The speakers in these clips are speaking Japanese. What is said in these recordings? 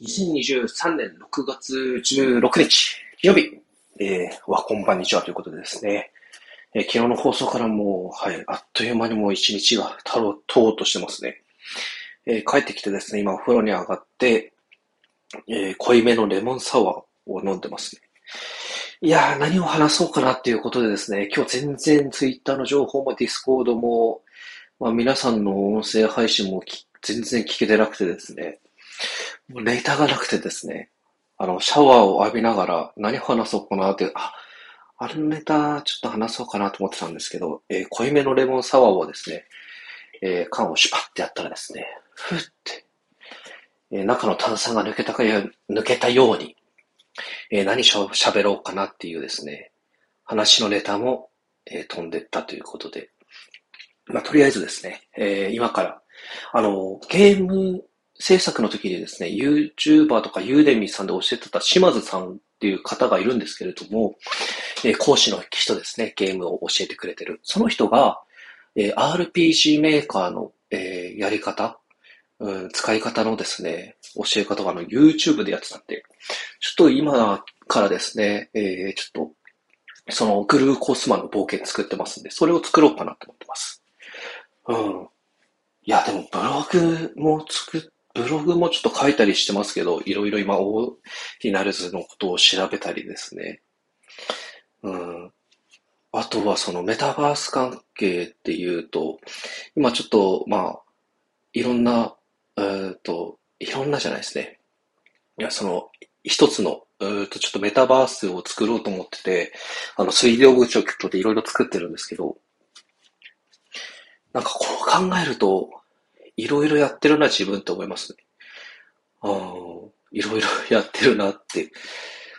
2023年6月16日、金曜日、えー、はこんばんにちはということでですね、えー、昨日の放送からもう、はい、あっという間にもう一日がたとう、たとうとしてますね。えー、帰ってきてですね、今お風呂に上がって、えー、濃いめのレモンサワーを飲んでますね。いやー、何を話そうかなっていうことでですね、今日全然ツイッターの情報も Discord も、まあ皆さんの音声配信も全然聞けてなくてですね、もうネタがなくてですね、あの、シャワーを浴びながら何話そうかなって、あ、あれのネタちょっと話そうかなと思ってたんですけど、えー、濃いめのレモンサワーをですね、えー、缶をシュパってやったらですね、ふって、えー、中の炭酸が抜けたか、抜けたように、えー、何しゃ喋ろうかなっていうですね、話のネタも、えー、飛んでったということで、まあ、とりあえずですね、えー、今から、あの、ゲーム制作の時にですね、YouTuber とかユーデミさんで教えてた島津さんっていう方がいるんですけれども、えー、講師の人ですね、ゲームを教えてくれてる。その人が、えー、RPG メーカーの、えー、やり方、うん、使い方のですね、教え方があの YouTube でやってたんで、ちょっと今からですね、えー、ちょっと、そのグルーコスマの冒険作ってますんで、それを作ろうかなと思ってます。うん。いや、でもブログも作っ、ブログもちょっと書いたりしてますけど、いろいろ今、オーディナルズのことを調べたりですね。うん。あとはそのメタバース関係っていうと、今ちょっと、まあ、いろんなえっと、いろんなじゃないですね。いや、その、一つの、えっと、ちょっとメタバースを作ろうと思ってて、あの、水量部長でいろいろ作ってるんですけど、なんかこう考えると、いろいろやってるな、自分って思いますね。ああ、いろいろやってるなって。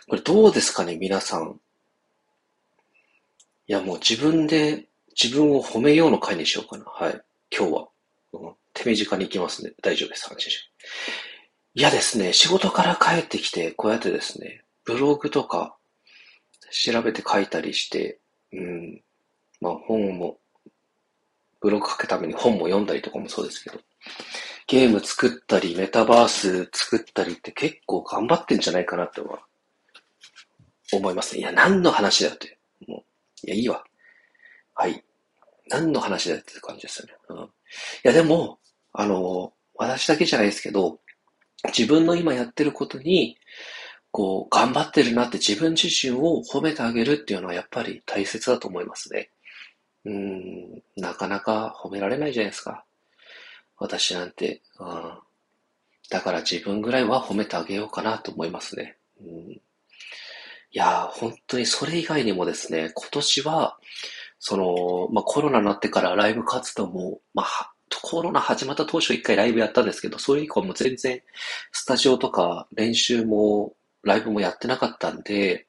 これどうですかね、皆さん。いや、もう自分で自分を褒めようの回にしようかな。はい。今日は。うん手短に行きますね。大丈夫です。安心して。いやですね、仕事から帰ってきて、こうやってですね、ブログとか調べて書いたりして、うん、まあ本も、ブログ書くために本も読んだりとかもそうですけど、ゲーム作ったり、メタバース作ったりって結構頑張ってんじゃないかなって思いますね。いや、何の話だよって。もう、いや、いいわ。はい。何の話だよって感じですよね。うん。いや、でも、あの、私だけじゃないですけど、自分の今やってることに、こう、頑張ってるなって自分自身を褒めてあげるっていうのはやっぱり大切だと思いますね。うん、なかなか褒められないじゃないですか。私なんて。うん、だから自分ぐらいは褒めてあげようかなと思いますね。うん、いや、本当にそれ以外にもですね、今年は、その、まあ、コロナになってからライブ活動も、まあ、コロナ始まった当初一回ライブやったんですけど、それ以降も全然スタジオとか練習もライブもやってなかったんで、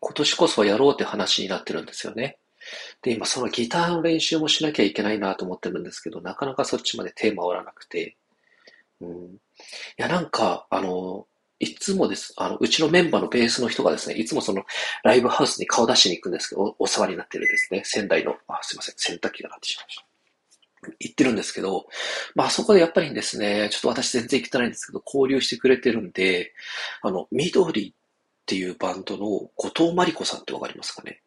今年こそやろうって話になってるんですよね。で、今そのギターの練習もしなきゃいけないなと思ってるんですけど、なかなかそっちまで手回らなくて。うん。いや、なんか、あの、いつもです、あの、うちのメンバーのベースの人がですね、いつもその、ライブハウスに顔出しに行くんですけど、お世話になってるですね、仙台の、あ、すいません、洗濯機がなってしまいました。言ってるんですけど、まあそこでやっぱりですね、ちょっと私全然行ってないんですけど、交流してくれてるんで、あの、緑っていうバンドの後藤真理子さんってわかりますかね、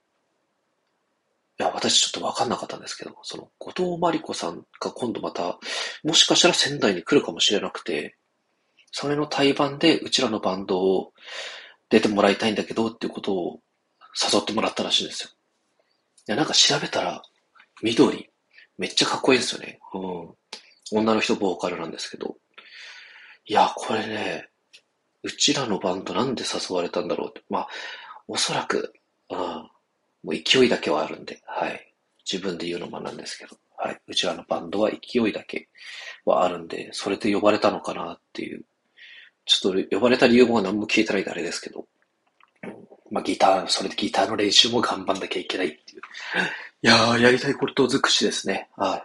私ちょっとわかんなかったんですけど、その後藤真理子さんが今度また、もしかしたら仙台に来るかもしれなくて、それの対バンでうちらのバンドを出てもらいたいんだけどっていうことを誘ってもらったらしいんですよ。いや、なんか調べたら、緑めっちゃかっこいいんですよね。うん。女の人ボーカルなんですけど。いや、これね、うちらのバンドなんで誘われたんだろうって。まあ、おそらく、うん、もう勢いだけはあるんで、はい。自分で言うのもなんですけど、はい。うちらのバンドは勢いだけはあるんで、それで呼ばれたのかなっていう。ちょっと呼ばれた理由も何も聞いてないんであれですけど、まあギター、それでギターの練習も頑張んなきゃいけないっていう。いやー、やりたいこと尽くしですね。はい。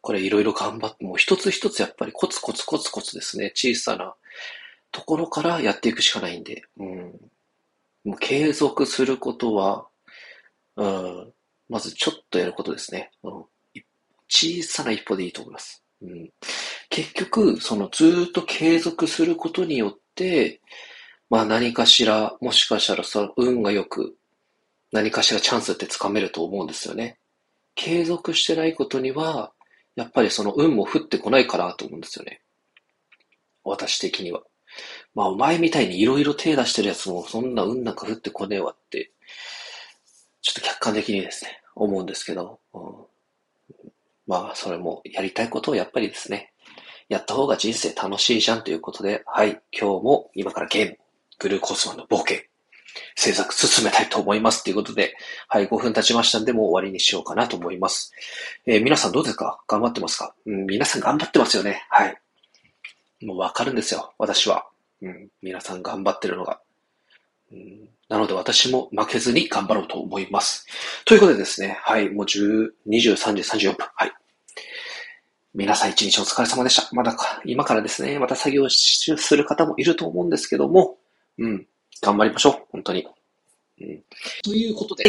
これいろいろ頑張って、もう一つ一つやっぱりコツコツコツコツですね。小さなところからやっていくしかないんで。うん。もう継続することは、うん。まずちょっとやることですね。うん。小さな一歩でいいと思います。うん、結局、そのずっと継続することによって、まあ何かしら、もしかしたらその運が良く、何かしらチャンスってつかめると思うんですよね。継続してないことには、やっぱりその運も降ってこないかなと思うんですよね。私的には。まあお前みたいに色々手出してるやつもそんな運なんか降ってこねえわって、ちょっと客観的にですね、思うんですけど、うん、まあそれもやりたいことをやっぱりですね、やった方が人生楽しいじゃんということで、はい、今日も今からゲーム、グルーコースマンの冒険、制作進めたいと思います。ということで、はい、5分経ちましたんで、もう終わりにしようかなと思います。えー、皆さんどうですか？頑張ってますか？うん、皆さん頑張ってますよね。はい。もうわかるんですよ、私は。うん、皆さん頑張ってるのが。うん、なので私も負けずに頑張ろうと思います。ということでですね、はい、もう10、23時34分。はい。皆さん一日お疲れ様でした。まだか、今からですね、また作業する方もいると思うんですけども、うん、頑張りましょう。本当に。うん、ということで、